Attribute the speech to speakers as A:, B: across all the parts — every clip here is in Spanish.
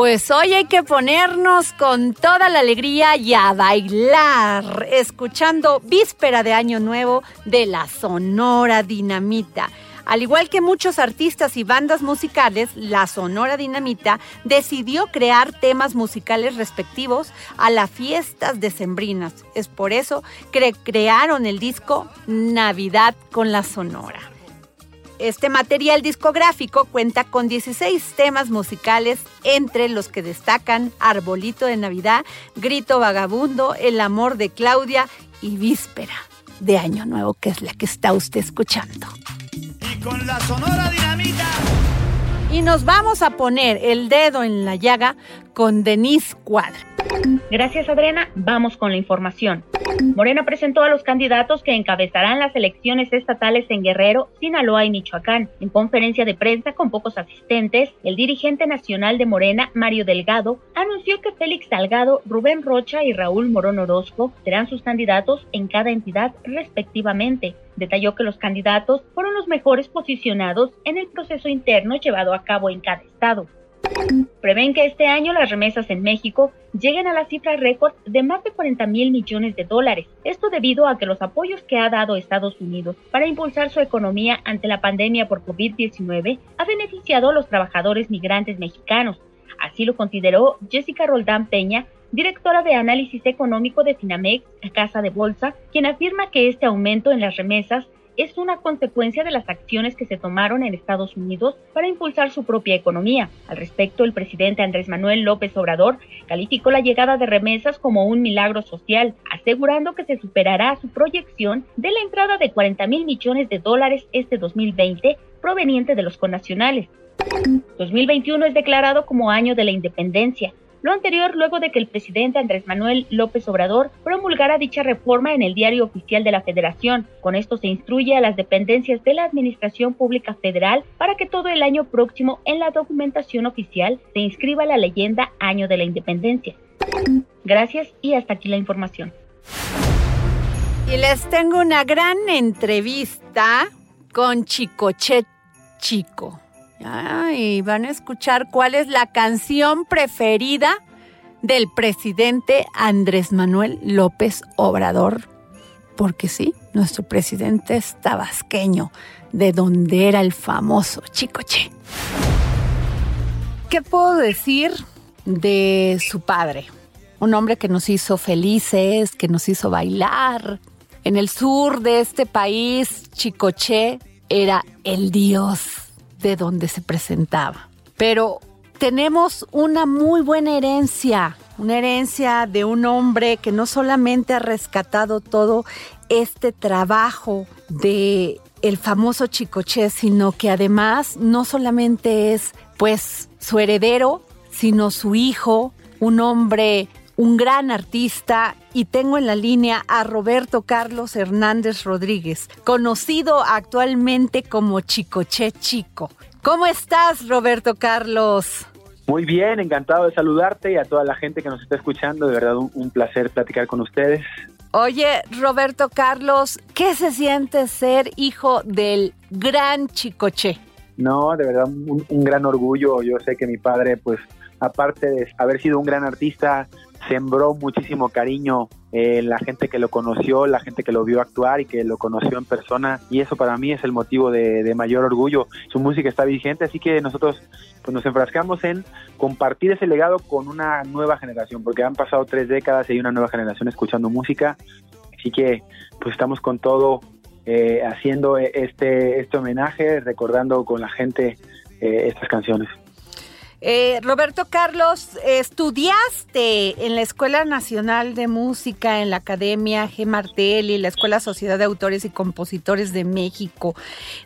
A: Pues hoy hay que ponernos con toda la alegría y a bailar, escuchando Víspera de Año Nuevo de la Sonora Dinamita. Al igual que muchos artistas y bandas musicales, la Sonora Dinamita decidió crear temas musicales respectivos a las fiestas decembrinas. Es por eso que crearon el disco Navidad con la Sonora. Este material discográfico cuenta con 16 temas musicales, entre los que destacan Arbolito de Navidad, Grito Vagabundo, El Amor de Claudia y Víspera de Año Nuevo, que es la que está usted escuchando.
B: Y con la Sonora Dinamita.
A: Y nos vamos a poner el dedo en la llaga con Denise Cuadra.
C: Gracias, Adriana. Vamos con la información. Morena presentó a los candidatos que encabezarán las elecciones estatales en Guerrero, Sinaloa y Michoacán. En conferencia de prensa con pocos asistentes, el dirigente nacional de Morena, Mario Delgado, anunció que Félix Salgado, Rubén Rocha y Raúl Morón Orozco serán sus candidatos en cada entidad respectivamente. Detalló que los candidatos fueron los mejores posicionados en el proceso interno llevado a cabo en cada estado. Prevén que este año las remesas en México lleguen a la cifra récord de más de 40 mil millones de dólares. Esto debido a que los apoyos que ha dado Estados Unidos para impulsar su economía ante la pandemia por COVID-19 ha beneficiado a los trabajadores migrantes mexicanos. Así lo consideró Jessica Roldán Peña, directora de análisis económico de Finamex, Casa de Bolsa, quien afirma que este aumento en las remesas es una consecuencia de las acciones que se tomaron en Estados Unidos para impulsar su propia economía. Al respecto, el presidente Andrés Manuel López Obrador calificó la llegada de remesas como un milagro social, asegurando que se superará su proyección de la entrada de 40 mil millones de dólares este 2020 proveniente de los connacionales. 2021 es declarado como año de la independencia, lo anterior luego de que el presidente Andrés Manuel López Obrador promulgara dicha reforma en el diario oficial de la Federación. Con esto se instruye a las dependencias de la Administración Pública Federal para que todo el año próximo en la documentación oficial se inscriba la leyenda Año de la Independencia. Gracias y hasta aquí la información.
A: Y les tengo una gran entrevista con Chicoche Chico. Y van a escuchar cuál es la canción preferida del presidente Andrés Manuel López Obrador. Porque sí, nuestro presidente es tabasqueño, de donde era el famoso Chicoche. ¿Qué puedo decir de su padre? Un hombre que nos hizo felices, que nos hizo bailar. En el sur de este país, Chicoche era el dios de donde se presentaba. Pero tenemos una muy buena herencia, una herencia de un hombre que no solamente ha rescatado todo este trabajo de el famoso Chicoche, sino que además no solamente es pues su heredero, sino su hijo, un hombre un gran artista y tengo en la línea a Roberto Carlos Hernández Rodríguez, conocido actualmente como Chicoche Chico. ¿Cómo estás, Roberto Carlos?
D: Muy bien, encantado de saludarte y a toda la gente que nos está escuchando. De verdad, un, placer platicar con ustedes.
A: Oye, Roberto Carlos, ¿qué se siente ser hijo del gran Chicoche?
D: No, de verdad, un, un gran orgullo. Yo sé que mi padre, pues, aparte de haber sido un gran artista, sembró muchísimo cariño en la gente que lo conoció, la gente que lo vio actuar y que lo conoció en persona y eso para mí es el motivo de, mayor orgullo. Su música está vigente, así que nosotros pues, nos enfrascamos en compartir ese legado con una nueva generación, porque han pasado tres décadas y hay una nueva generación escuchando música, así que pues estamos con todo eh, haciendo este, este homenaje, recordando con la gente eh, estas canciones.
A: Eh, Roberto Carlos, estudiaste en la Escuela Nacional de Música, en la Academia G. Martelli, la Escuela Sociedad de Autores y Compositores de México.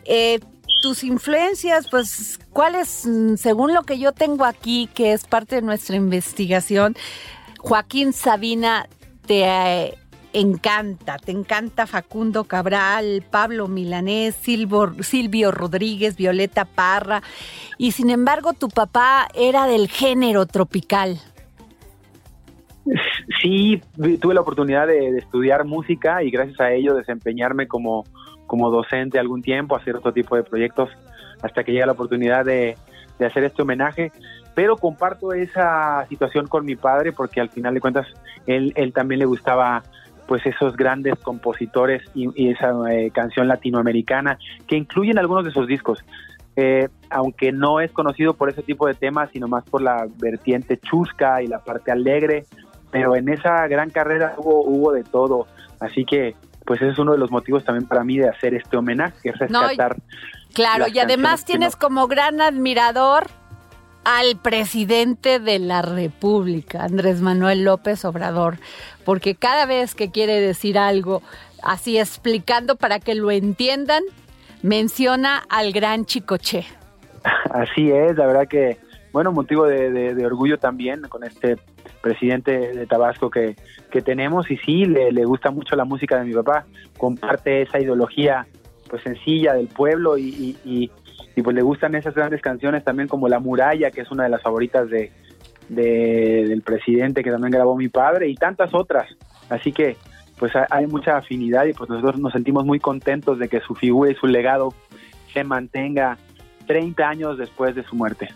A: Eh, tus influencias, pues, ¿cuáles, mm, según lo que yo tengo aquí, que es parte de nuestra investigación, Joaquín Sabina te encanta, te encanta Facundo Cabral, Pablo Milanés, Silvio Rodríguez, Violeta Parra, y sin embargo tu papá era del género tropical.
D: Sí, tuve la oportunidad de, estudiar música y gracias a ello desempeñarme como, como docente algún tiempo, hacer otro tipo de proyectos hasta que llega la oportunidad de, de hacer este homenaje pero comparto esa situación con mi padre porque al final de cuentas él, él también le gustaba pues esos grandes compositores y, esa eh, canción latinoamericana que incluyen algunos de sus discos. Eh, aunque no es conocido por ese tipo de temas, sino más por la vertiente chusca y la parte alegre, pero en esa gran carrera hubo, hubo de todo, así que pues ese es uno de los motivos también para mí de hacer este homenaje, rescatar.
A: claro, y además tienes como gran admirador al presidente de la República, Andrés Manuel López Obrador, porque cada vez que quiere decir algo así explicando para que lo entiendan, menciona al gran Chicoche.
D: Así es, la verdad que, bueno, motivo de, orgullo también con este presidente de Tabasco que, tenemos y sí, le, gusta mucho la música de mi papá, comparte esa ideología pues sencilla del pueblo y pues le gustan esas grandes canciones también como La Muralla, que es una de las favoritas de, del presidente que también grabó mi padre y tantas otras. Así que pues hay mucha afinidad y pues nosotros nos sentimos muy contentos de que su figura y su legado se mantenga 30 años después de su muerte.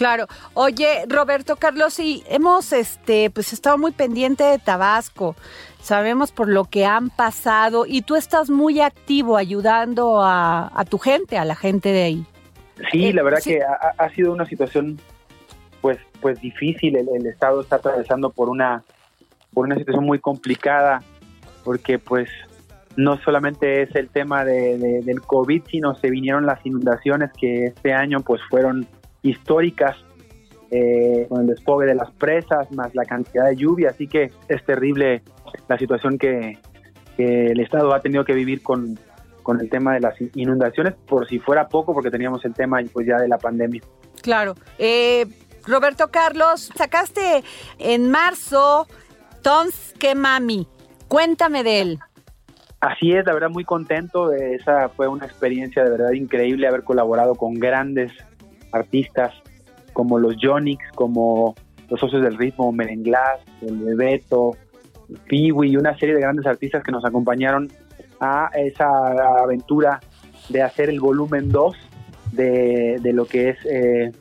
A: Claro. Oye, Roberto Carlos, sí, hemos este, pues estado muy pendiente de Tabasco. Sabemos por lo que han pasado y tú estás muy activo ayudando a, tu gente, a la gente de ahí.
D: Sí, eh, la verdad que ha, sido una situación pues pues difícil. El, estado está atravesando por una por una situación muy complicada porque pues no solamente es el tema de, del COVID, sino se vinieron las inundaciones que este año pues fueron históricas eh, con el despogue de las presas, más la cantidad de lluvia, así que es terrible la situación que, el Estado ha tenido que vivir con, con el tema de las inundaciones, por si fuera poco, porque teníamos el tema pues ya de la pandemia.
A: Claro. Eh, Roberto Carlos, sacaste en marzo Tons que Mami. Cuéntame de él.
D: Así es, la verdad muy contento. Esa fue una experiencia de verdad increíble haber colaborado con grandes artistas como los Jonix, como los Socios del Ritmo, Merenglás, el Bebeto, Piwi y una serie de grandes artistas que nos acompañaron a esa aventura de hacer el volumen 2 de, lo que es eh,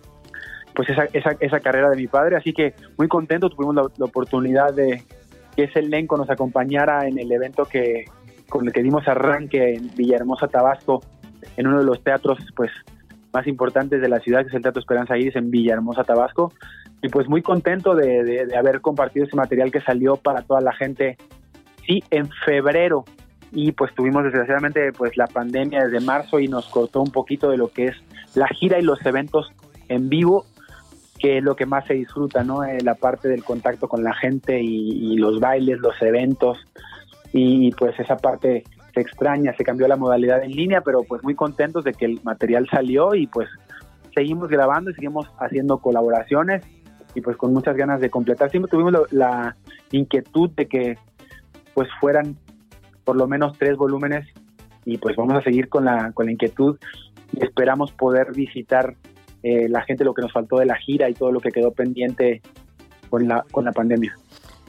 D: pues esa, esa, esa, carrera de mi padre. Así que muy contento, tuvimos la, oportunidad de que ese elenco nos acompañara en el evento que con el que dimos arranque en Villahermosa, Tabasco, en uno de los teatros pues más importantes de la ciudad, que es el Teatro Esperanza Iris en Villahermosa, Tabasco. Y pues muy contento de, haber compartido ese material que salió para toda la gente, sí, en febrero. Y pues tuvimos desgraciadamente pues la pandemia desde marzo y nos cortó un poquito de lo que es la gira y los eventos en vivo, que es lo que más se disfruta, ¿no? Eh, la parte del contacto con la gente y, y los bailes, los eventos y pues esa parte se extraña, se cambió la modalidad en línea, pero pues muy contentos de que el material salió y pues seguimos grabando y seguimos haciendo colaboraciones y pues con muchas ganas de completar. Siempre tuvimos la inquietud de que pues fueran por lo menos tres volúmenes y pues vamos a seguir con la, con la inquietud y esperamos poder visitar eh, la gente lo que nos faltó de la gira y todo lo que quedó pendiente con la, con la pandemia.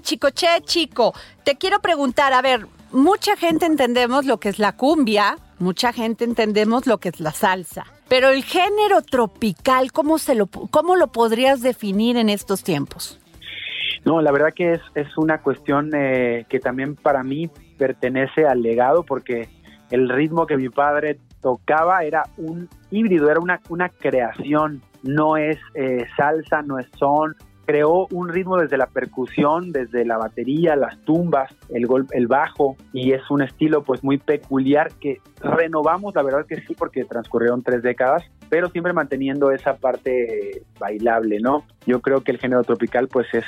A: Chico, che, chico, te quiero preguntar, a ver, mucha gente entendemos lo que es la cumbia, mucha gente entendemos lo que es la salsa, pero el género tropical, ¿cómo, se lo, cómo lo podrías definir en estos tiempos?
D: No, la verdad que es, es una cuestión eh, que también para mí pertenece al legado porque el ritmo que mi padre tocaba era un híbrido, era una, una creación, no es eh, salsa, no es son, creó un ritmo desde la percusión, desde la batería, las tumbas, el gol, el bajo y es un estilo pues muy peculiar que renovamos, la verdad que sí, porque transcurrieron tres décadas, pero siempre manteniendo esa parte bailable, ¿no? Yo creo que el género tropical pues es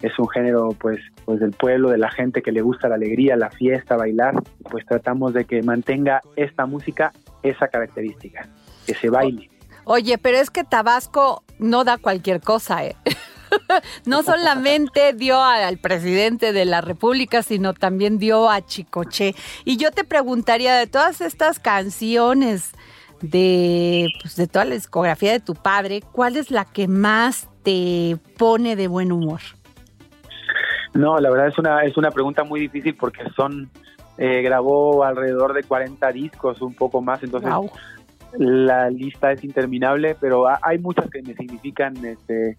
D: es un género pues pues del pueblo, de la gente que le gusta la alegría, la fiesta, bailar, pues tratamos de que mantenga esta música esa característica, que se baile.
A: Oye, pero es que Tabasco no da cualquier cosa, ¿eh? no solamente dio al presidente de la República, sino también dio a Chicoche. Y yo te preguntaría de todas estas canciones de, pues, de toda la discografía de tu padre, ¿cuál es la que más te pone de buen humor?
D: No, la verdad es una es una pregunta muy difícil porque son eh, grabó alrededor de 40 discos, un poco más, entonces
A: Wow.
D: la lista es interminable, pero ha- hay muchas que me significan. Este,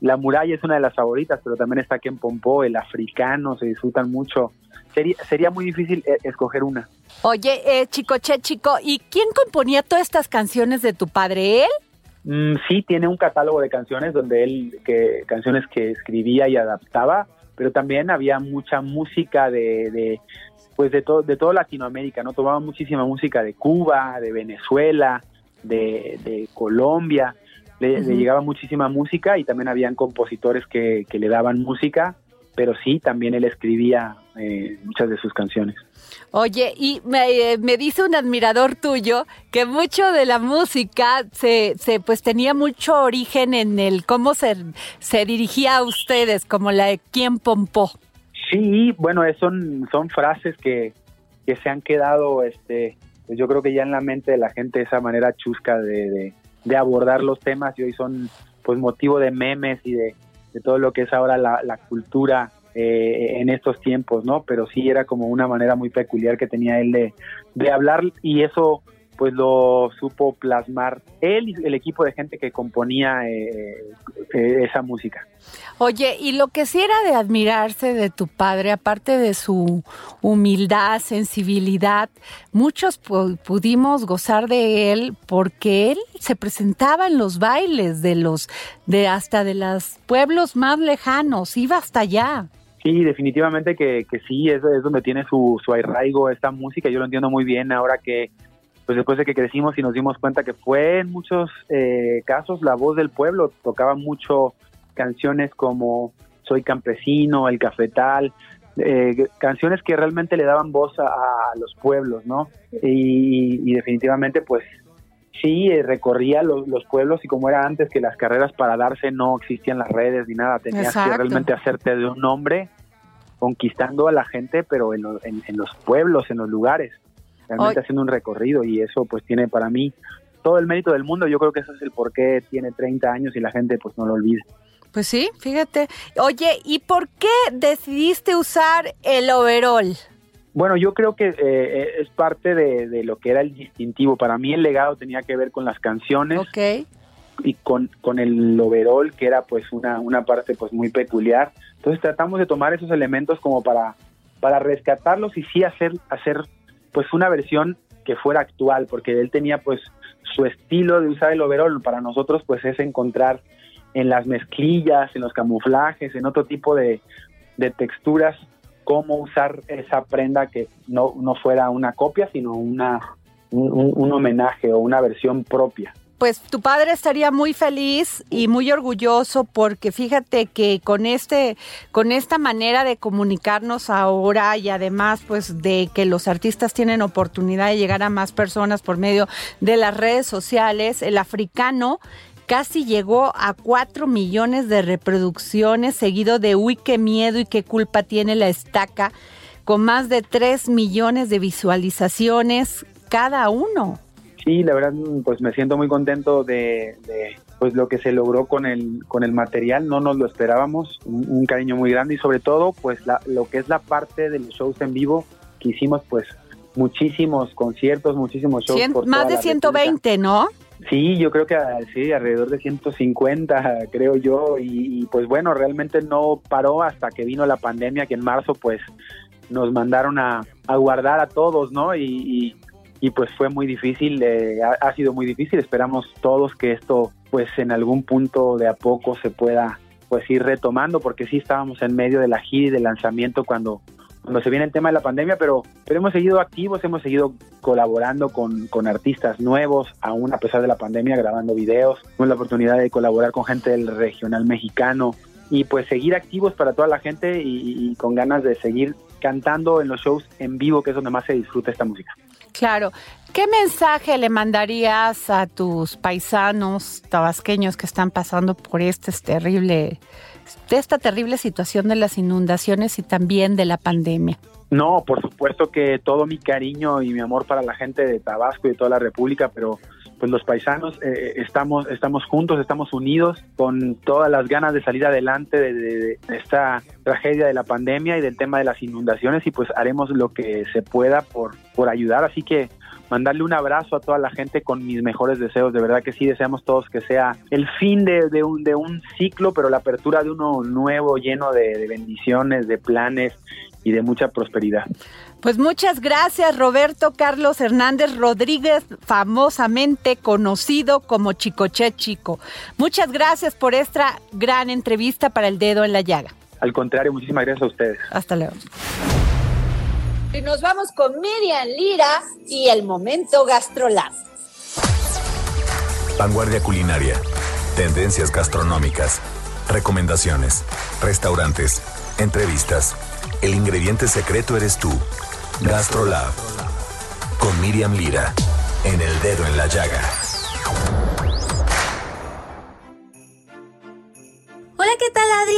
D: la muralla es una de las favoritas, pero también está Ken Pompó, el africano, se disfrutan mucho. Sería, sería muy difícil eh, escoger una.
A: Oye, eh, Chicoche, chico, ¿y quién componía todas estas canciones de tu padre? ¿Él?
D: Mm, sí, tiene un catálogo de canciones donde él, que canciones que escribía y adaptaba, pero también había mucha música de, de pues de todo, de toda Latinoamérica, ¿no? Tomaba muchísima música de Cuba, de Venezuela, de, de Colombia, le, llegaba muchísima música y también habían compositores que, que le daban música, pero sí, también él escribía eh, muchas de sus canciones.
A: Oye, y me, eh, me dice un admirador tuyo que mucho de la música se, se pues tenía mucho origen en el cómo se, se dirigía a ustedes, como la de quién pompó.
D: Sí, bueno, son, son frases que, que se han quedado, este, pues yo creo que ya en la mente de la gente esa manera chusca de, de, de abordar los temas y hoy son pues motivo de memes y de, todo lo que es ahora la, la cultura eh, en estos tiempos, ¿no? Pero sí era como una manera muy peculiar que tenía él de, de hablar y eso pues lo supo plasmar él y el equipo de gente que componía eh, eh, esa música.
A: Oye, y lo que sí era de admirarse de tu padre, aparte de su humildad, sensibilidad, muchos pu- pudimos gozar de él porque él se presentaba en los bailes de los, de hasta de los pueblos más lejanos, iba hasta allá.
D: Sí, definitivamente que, que sí, es, es donde tiene su, su arraigo esta música. Yo lo entiendo muy bien ahora que, pues después de que crecimos y nos dimos cuenta que fue en muchos eh, casos la voz del pueblo. Tocaba mucho canciones como Soy campesino, El cafetal, eh, canciones que realmente le daban voz a, a los pueblos, ¿no? Y, y definitivamente, pues sí, eh, recorría los, los pueblos y como era antes que las carreras para darse no existían las redes ni nada, tenías
A: Exacto.
D: que realmente hacerte de un nombre conquistando a la gente, pero en, lo- en- en los pueblos, en los lugares, realmente haciendo un recorrido y eso pues tiene para mí todo el mérito del mundo. Yo creo que eso es el por qué tiene 30 años y la gente pues no lo olvida.
A: Pues sí, fíjate. Oye, ¿y por qué decidiste usar el overall?
D: Bueno, yo creo que eh, es parte de, de lo que era el distintivo. Para mí el legado tenía que ver con las canciones
A: Ok.
D: y con, con el overall, que era pues una, una parte pues muy peculiar. Entonces tratamos de tomar esos elementos como para, para rescatarlos y sí hacer, hacer pues una versión que fuera actual, porque él tenía pues su estilo de usar el overall. Para nosotros pues es encontrar en las mezclillas, en los camuflajes, en otro tipo de, de texturas, cómo usar esa prenda que no, no fuera una copia, sino una, un, homenaje o una versión propia.
A: Pues tu padre estaría muy feliz y muy orgulloso porque fíjate que con este con esta manera de comunicarnos ahora y además pues de que los artistas tienen oportunidad de llegar a más personas por medio de las redes sociales, el africano
E: casi llegó a 4 millones de reproducciones, seguido de Uy, qué miedo y qué culpa tiene la estaca, con más de 3 millones de visualizaciones cada uno.
D: Sí, la verdad, pues me siento muy contento de, pues lo que se logró con el con el material, no nos lo esperábamos, un, cariño muy grande y sobre todo, pues lo que es la parte de los shows en vivo que hicimos, pues muchísimos conciertos, muchísimos shows.
E: más de 120, ¿no?
D: Sí, yo creo que sí, alrededor de 150, creo yo, y, pues bueno, realmente no paró hasta que vino la pandemia, que en marzo pues nos mandaron a, guardar a todos, ¿no? Y, y, pues fue muy difícil, eh, ha, sido muy difícil, esperamos todos que esto pues en algún punto de a poco se pueda pues ir retomando, porque sí estábamos en medio de la gira y del lanzamiento cuando cuando se viene el tema de la pandemia, pero, pero hemos seguido activos, hemos seguido colaborando con, con artistas nuevos, aún a pesar de la pandemia, grabando videos. Tuvimos la oportunidad de colaborar con gente del regional mexicano y pues seguir activos para toda la gente y, con ganas de seguir cantando en los shows en vivo, que es donde más se disfruta esta música.
E: Claro. ¿Qué mensaje le mandarías a tus paisanos tabasqueños que están pasando por este terrible esta terrible situación de las inundaciones y también de la pandemia?
D: No, por supuesto que todo mi cariño y mi amor para la gente de Tabasco y de toda la República, pero pues los paisanos eh, estamos estamos juntos, estamos unidos con todas las ganas de salir adelante de, de, esta tragedia de la pandemia y del tema de las inundaciones y pues haremos lo que se pueda por por ayudar, así que mandarle un abrazo a toda la gente con mis mejores deseos. De verdad que sí, deseamos todos que sea el fin de, un, de un ciclo, pero la apertura de uno nuevo, lleno de, bendiciones, de planes y de mucha prosperidad.
E: Pues muchas gracias Roberto Carlos Hernández Rodríguez, famosamente conocido como Chicoche Chico. Muchas gracias por esta gran entrevista para el dedo en la llaga.
D: Al contrario, muchísimas gracias a ustedes.
E: Hasta luego.
F: Y nos vamos con Miriam Lira y el momento GastroLab.
G: Vanguardia culinaria, tendencias gastronómicas, recomendaciones, restaurantes, entrevistas. El ingrediente secreto eres tú. GastroLab. Con Miriam Lira. En el dedo en la llaga.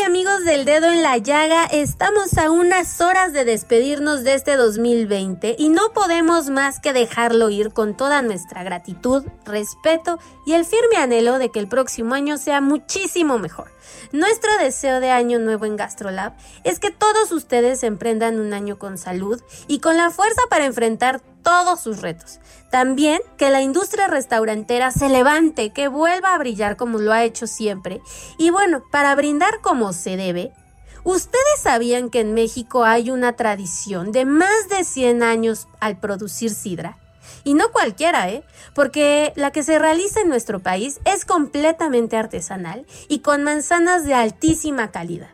H: ¿Qué tal Adri, amigos del dedo en la llaga? Estamos a unas horas de despedirnos de este 2020 y no podemos más que dejarlo ir con toda nuestra gratitud, respeto y el firme anhelo de que el próximo año sea muchísimo mejor. Nuestro deseo de año nuevo en GastroLab es que todos ustedes emprendan un año con salud y con la fuerza para enfrentar todos sus retos. También que la industria restaurantera se levante, que vuelva a brillar como lo ha hecho siempre. Y bueno, para brindar como se debe, ¿ustedes sabían que en México hay una tradición de más de 100 años al producir sidra? Y no cualquiera, ¿eh? Porque la que se realiza en nuestro país es completamente artesanal y con manzanas de altísima calidad.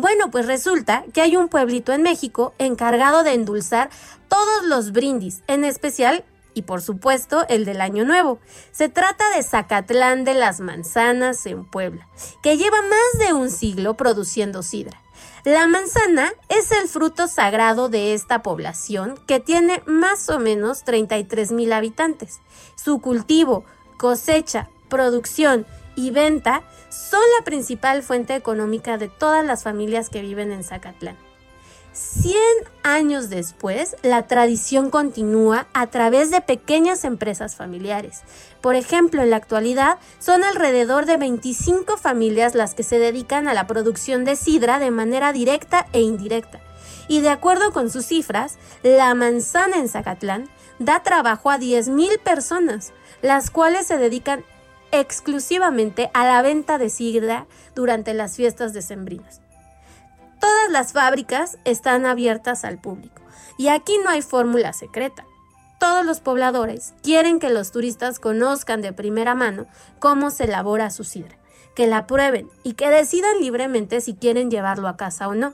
H: Bueno, pues resulta que hay un pueblito en México encargado de endulzar todos los brindis, en especial y por supuesto el del Año Nuevo. Se trata de Zacatlán de las Manzanas en Puebla, que lleva más de un siglo produciendo sidra. La manzana es el fruto sagrado de esta población que tiene más o menos 33 mil habitantes. Su cultivo, cosecha, producción y venta son la principal fuente económica de todas las familias que viven en Zacatlán. 100 años después, la tradición continúa a través de pequeñas empresas familiares. Por ejemplo, en la actualidad son alrededor de 25 familias las que se dedican a la producción de sidra de manera directa e indirecta. Y de acuerdo con sus cifras, la manzana en Zacatlán da trabajo a 10.000 personas, las cuales se dedican exclusivamente a la venta de sidra durante las fiestas decembrinas. Todas las fábricas están abiertas al público y aquí no hay fórmula secreta. Todos los pobladores quieren que los turistas conozcan de primera mano cómo se elabora su sidra, que la prueben y que decidan libremente si quieren llevarlo a casa o no.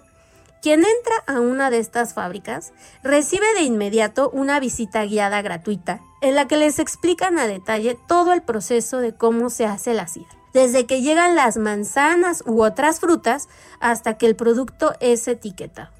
H: Quien entra a una de estas fábricas recibe de inmediato una visita guiada gratuita en la que les explican a detalle todo el proceso de cómo se hace la sidra, desde que llegan las manzanas u otras frutas hasta que el producto es etiquetado.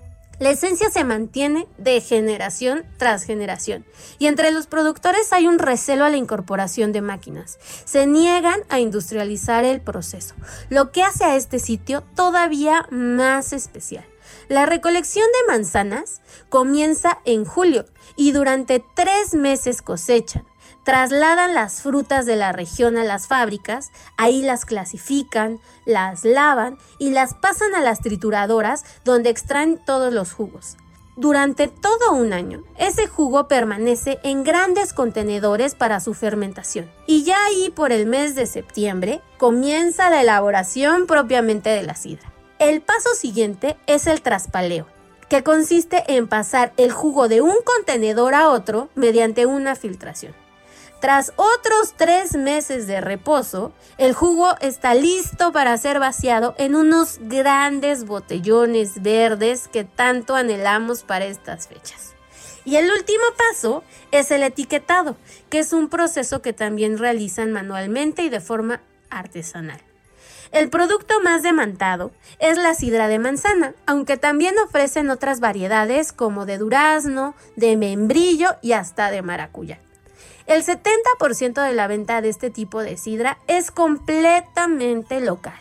H: La esencia se mantiene de generación tras generación y entre los productores hay un recelo a la incorporación de máquinas. Se niegan a industrializar el proceso, lo que hace a este sitio todavía más especial. La recolección de manzanas comienza en julio y durante tres meses cosechan trasladan las frutas de la región a las fábricas, ahí las clasifican, las lavan y las pasan a las trituradoras donde extraen todos los jugos. Durante todo un año, ese jugo permanece en grandes contenedores para su fermentación. Y ya ahí por el mes de septiembre comienza la elaboración propiamente de la sidra. El paso siguiente es el traspaleo, que consiste en pasar el jugo de un contenedor a otro mediante una filtración. Tras otros tres meses de reposo, el jugo está listo para ser vaciado en unos grandes botellones verdes que tanto anhelamos para estas fechas. Y el último paso es el etiquetado, que es un proceso que también realizan manualmente y de forma artesanal. El producto más demandado es la sidra de manzana, aunque también ofrecen otras variedades como de durazno, de membrillo y hasta de maracuyá. El 70% de la venta de este tipo de sidra es completamente local.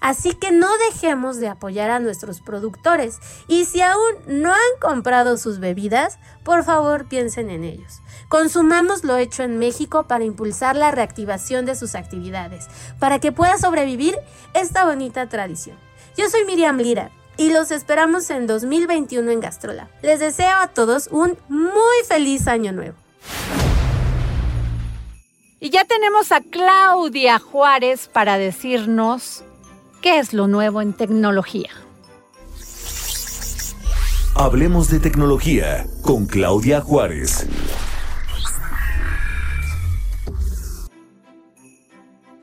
H: Así que no dejemos de apoyar a nuestros productores y si aún no han comprado sus bebidas, por favor piensen en ellos. Consumamos lo hecho en México para impulsar la reactivación de sus actividades, para que pueda sobrevivir esta bonita tradición. Yo soy Miriam Lira y los esperamos en 2021 en Gastrola. Les deseo a todos un muy feliz año nuevo.
E: Y ya tenemos a Claudia Juárez para decirnos qué es lo nuevo en tecnología.
G: Hablemos de tecnología con Claudia Juárez.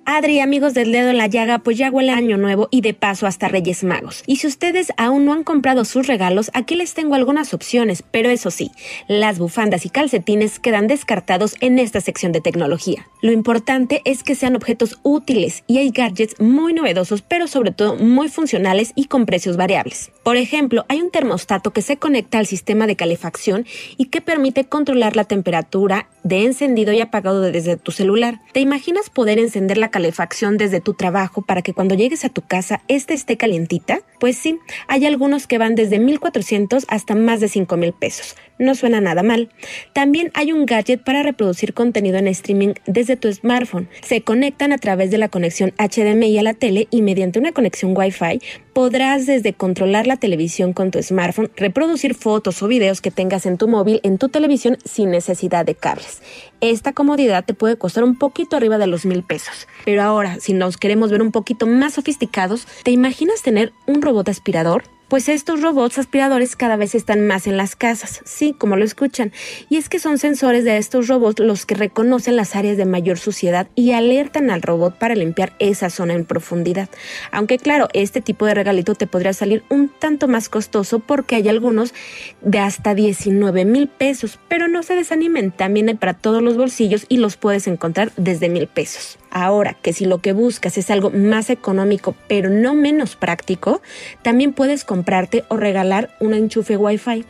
I: Adri, amigos del dedo en la llaga, pues ya huele año nuevo y de paso hasta Reyes Magos. Y si ustedes aún no han comprado sus regalos, aquí les tengo algunas opciones, pero eso sí, las bufandas y calcetines quedan descartados en esta sección de tecnología. Lo importante es que sean objetos útiles y hay gadgets muy novedosos, pero sobre todo muy funcionales y con precios variables. Por ejemplo, hay un termostato que se conecta al sistema de calefacción y que permite controlar la temperatura de encendido y apagado desde tu celular. ¿Te imaginas poder encender la calefacción desde tu trabajo para que cuando llegues a tu casa ésta esté calientita? Pues sí, hay algunos que van desde 1400 hasta más de 5000 pesos. No suena nada mal. También hay un gadget para reproducir contenido en streaming desde tu smartphone. Se conectan a través de la conexión HDMI a la tele y mediante una conexión Wi-Fi podrás desde controlar la televisión con tu smartphone, reproducir fotos o videos que tengas en tu móvil en tu televisión sin necesidad de cables. Esta comodidad te puede costar un poquito arriba de los mil pesos. Pero ahora, si nos queremos ver un poquito más sofisticados, ¿te imaginas tener un robot aspirador? Pues estos robots aspiradores cada vez están más en las casas, sí, como lo escuchan. Y es que son sensores de estos robots los que reconocen las áreas de mayor suciedad y alertan al robot para limpiar esa zona en profundidad. Aunque claro, este tipo de regalito te podría salir un tanto más costoso porque hay algunos de hasta 19 mil pesos, pero no se desanimen, también hay para todos los bolsillos y los puedes encontrar desde mil pesos. Ahora que si lo que buscas es algo más económico pero no menos práctico, también puedes comprarte o regalar un enchufe Wi-Fi.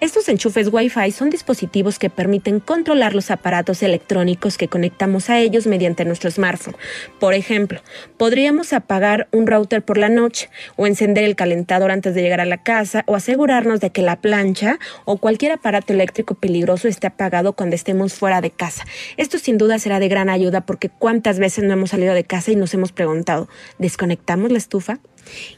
I: Estos enchufes Wi-Fi son dispositivos que permiten controlar los aparatos electrónicos que conectamos a ellos mediante nuestro smartphone. Por ejemplo, podríamos apagar un router por la noche o encender el calentador antes de llegar a la casa o asegurarnos de que la plancha o cualquier aparato eléctrico peligroso esté apagado cuando estemos fuera de casa. Esto sin duda será de gran ayuda porque cuántas veces no hemos salido de casa y nos hemos preguntado, ¿desconectamos la estufa?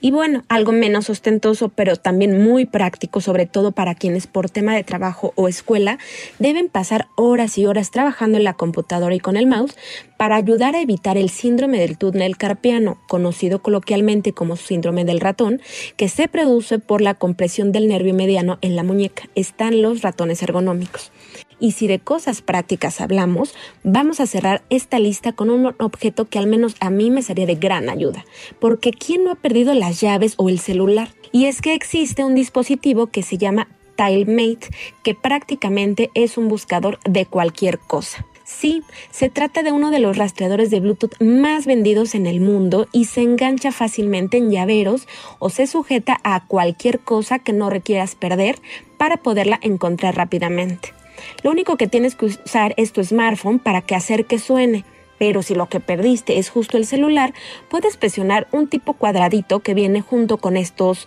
I: Y bueno, algo menos ostentoso, pero también muy práctico, sobre todo para quienes por tema de trabajo o escuela deben pasar horas y horas trabajando en la computadora y con el mouse para ayudar a evitar el síndrome del túnel carpiano, conocido coloquialmente como síndrome del ratón, que se produce por la compresión del nervio mediano en la muñeca. Están los ratones ergonómicos. Y si de cosas prácticas hablamos, vamos a cerrar esta lista con un objeto que al menos a mí me sería de gran ayuda. Porque ¿quién no ha perdido las llaves o el celular? Y es que existe un dispositivo que se llama TileMate, que prácticamente es un buscador de cualquier cosa. Sí, se trata de uno de los rastreadores de Bluetooth más vendidos en el mundo y se engancha fácilmente en llaveros o se sujeta a cualquier cosa que no requieras perder para poderla encontrar rápidamente. Lo único que tienes que usar es tu smartphone para que hacer que suene. Pero si lo que perdiste es justo el celular, puedes presionar un tipo cuadradito que viene junto con estos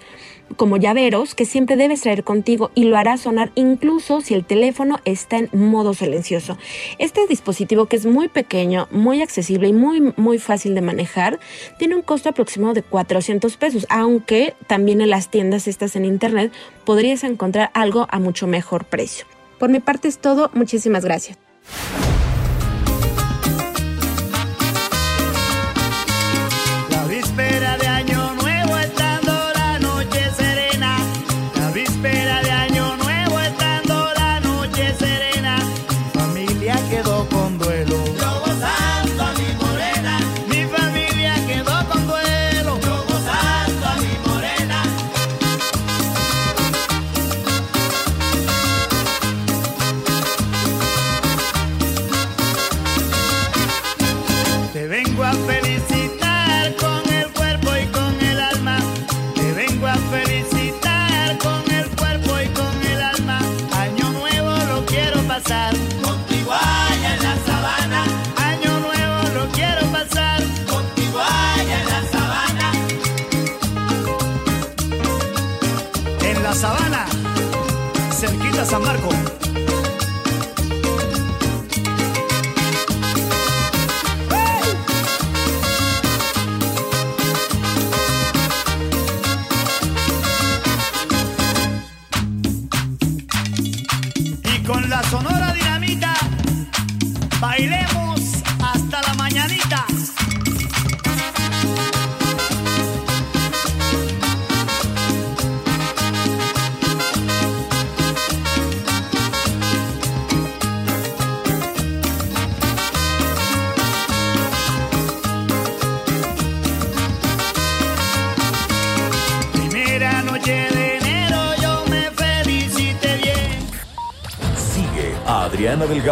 I: como llaveros que siempre debes traer contigo y lo hará sonar incluso si el teléfono está en modo silencioso. Este dispositivo que es muy pequeño, muy accesible y muy, muy fácil de manejar, tiene un costo aproximado de 400 pesos, aunque también en las tiendas estas en internet podrías encontrar algo a mucho mejor precio. Por mi parte es todo, muchísimas gracias.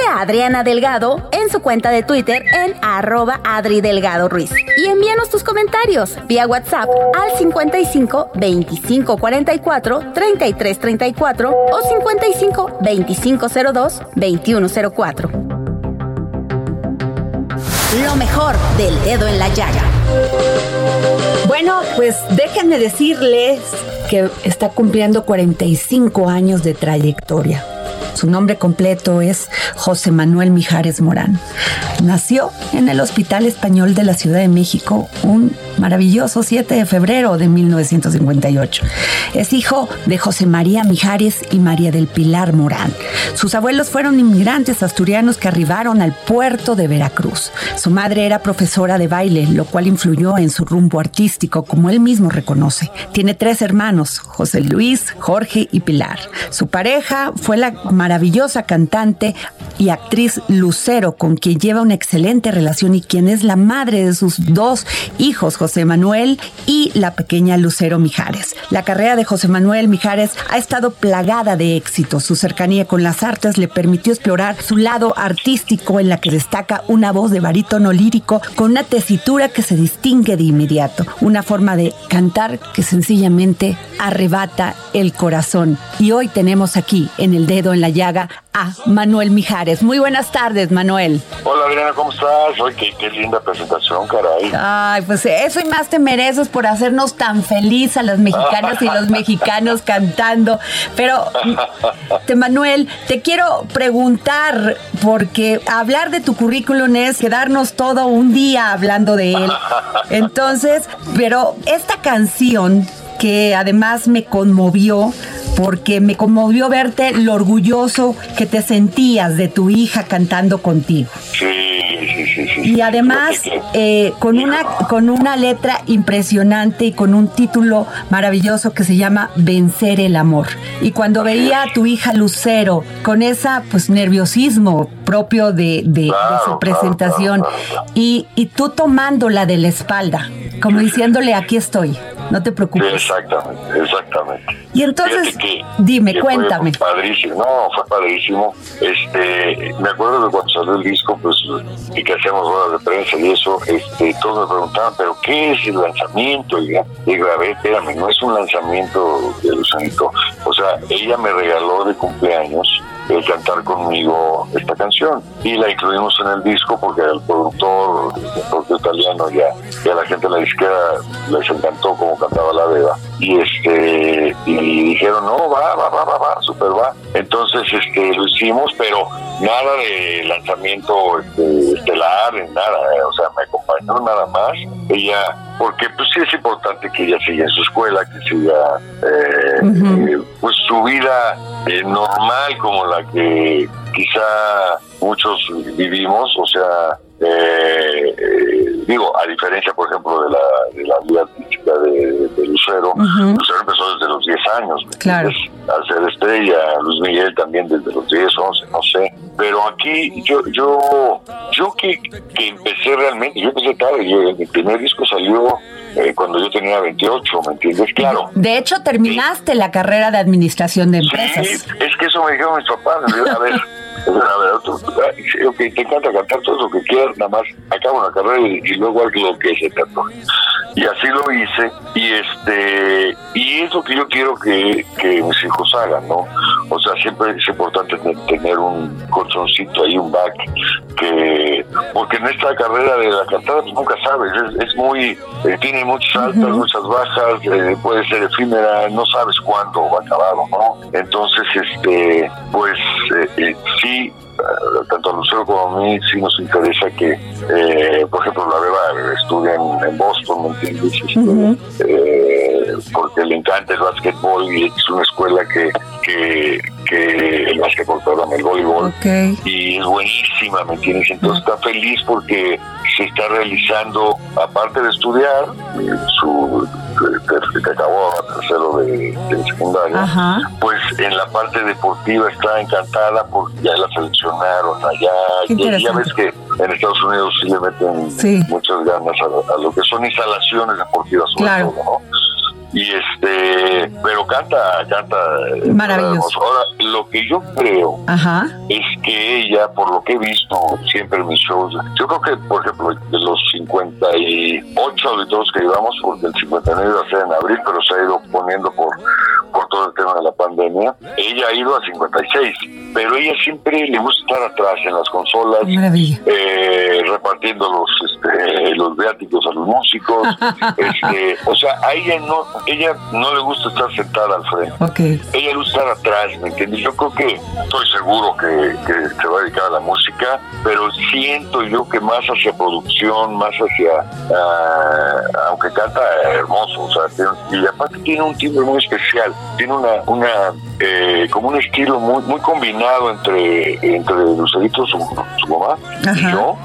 J: Sigue a Adriana Delgado en su cuenta de Twitter en arroba Adri Delgado Ruiz. Y envíanos tus comentarios vía WhatsApp al 55 25 44 33 34 o 55 25 02 21 04. Lo mejor del dedo en la llaga.
A: Bueno, pues déjenme decirles que está cumpliendo 45 años de trayectoria su nombre completo es José Manuel Mijares Morán. Nació en el Hospital Español de la Ciudad de México un maravilloso 7 de febrero de 1958. Es hijo de José María Mijares y María del Pilar Morán. Sus abuelos fueron inmigrantes asturianos que arribaron al puerto de Veracruz. Su madre era profesora de baile, lo cual influyó en su rumbo artístico, como él mismo reconoce. Tiene tres hermanos, José Luis, Jorge y Pilar. Su pareja fue la maravillosa cantante y actriz Lucero, con quien lleva una excelente relación y quien es la madre de sus dos hijos, José Manuel y la pequeña Lucero Mijares. La carrera de José Manuel Mijares ha estado plagada de éxito. Su cercanía con las artes le permitió explorar su lado artístico en la que destaca una voz de barítono lírico con una tesitura que se distingue de inmediato, una forma de cantar que sencillamente arrebata el corazón. Y hoy tenemos aquí en el dedo en la llaga a Manuel Mijares. Muy buenas tardes, Manuel.
K: Hola, Adriana, ¿cómo estás? Oye, qué, linda presentación, caray.
A: Ay, pues eso y más te mereces por hacernos tan feliz a las mexicanas y los mexicanos cantando. Pero, te, Manuel, te quiero preguntar, porque hablar de tu currículum es quedarnos todo un día hablando de él. Entonces, pero esta canción que además me conmovió porque me conmovió verte lo orgulloso que te sentías de tu hija cantando contigo.
K: Sí, sí, sí, sí.
A: Y además eh, con una con una letra impresionante y con un título maravilloso que se llama Vencer el amor. Y cuando veía a tu hija Lucero con esa pues nerviosismo propio de, de, su presentación y, y tú tomándola de la espalda, como diciéndole aquí estoy, no te preocupes.
K: exactamente, exactamente.
A: Y entonces, dime, cuéntame.
K: Fue padrísimo, no, fue padrísimo. Este, me acuerdo de cuando salió el disco, pues, y que hacíamos horas de prensa y eso, este, todos me preguntaban, ¿pero qué es el lanzamiento? Y ver, espérame, no es un lanzamiento de Lucianito. O sea, ella me regaló de cumpleaños el cantar conmigo esta canción. Y la incluimos en el disco porque el productor, el productor italiano ya, ya la gente de la disquera les encantó cómo cantaba la beba y este y dijeron no va va va va va super va entonces este lo hicimos pero nada de lanzamiento este, estelar nada eh, o sea me acompañó nada más. Ella porque pues sí es importante que ella siga en su escuela que siga eh, eh, pues su vida normal como la que quizá muchos vivimos o sea eh, digo, a diferencia, por ejemplo, de la, de la vida artística de, Lucero, Lucero empezó desde los 10 años,
A: claro.
K: a ser estrella, Luis Miguel también desde los 10, 11, no sé, pero aquí yo yo yo que, que empecé realmente, yo empecé tarde, yo, mi primer disco salió eh, cuando yo tenía 28, ¿me entiendes? Claro.
A: De hecho, terminaste la carrera de administración de empresas.
K: Sí, es que eso me dijeron mis papás, a ver... A ver, tú, ok, te encanta cantar todo lo que quieras, nada más acaba una carrera y, luego haz lo que se te Y así lo hice, y este y es lo que yo quiero que, que mis hijos hagan, ¿no? O sea, siempre es importante tener un colchoncito ahí, un back, que porque en esta carrera de la cantada pues nunca sabes, es, muy, eh, tiene muchas altas, muchas bajas, eh, puede ser efímera, no sabes cuándo va a acabar no. Entonces, este, pues eh, sí tanto a Lucero como a mí sí nos interesa que, por ejemplo, la Beba estudie en, Boston, ¿me entiendes? Este, porque le encanta el básquetbol y es una escuela que, que, que el básquetbol, perdón, el voleibol, y es buenísima, ¿me entiendes? Entonces está feliz porque se está realizando, aparte de estudiar, su que, acabó tercero de, de secundaria, pues en la parte deportiva está encantada porque ya la seleccionaron allá. Y ya ves que en Estados Unidos sí le meten muchas ganas a, lo que son instalaciones deportivas, sobre todo, ¿no? Y este pero canta canta
A: eh, maravilloso.
K: ahora lo que yo creo es que ella por lo que he visto siempre en mis shows yo creo que por ejemplo de los 58 auditores que llevamos porque el 59 iba a ser en abril pero se ha ido poniendo por por todo el tema de la pandemia ella ha ido a 56 pero ella siempre le gusta estar atrás en las consolas eh, repartiendo los este, los viáticos a los músicos este, o sea a ella no ella no le gusta estar sentada al frente. Ella le gusta estar atrás, ¿me entiendes? Yo creo que estoy seguro que, se va a dedicar a la música, pero siento yo que más hacia producción, más hacia, ah, aunque canta hermoso, o sea, y aparte tiene un timbre muy especial, tiene una, una eh, como un estilo muy muy combinado entre entre Lucerito, su, su mamá y yo,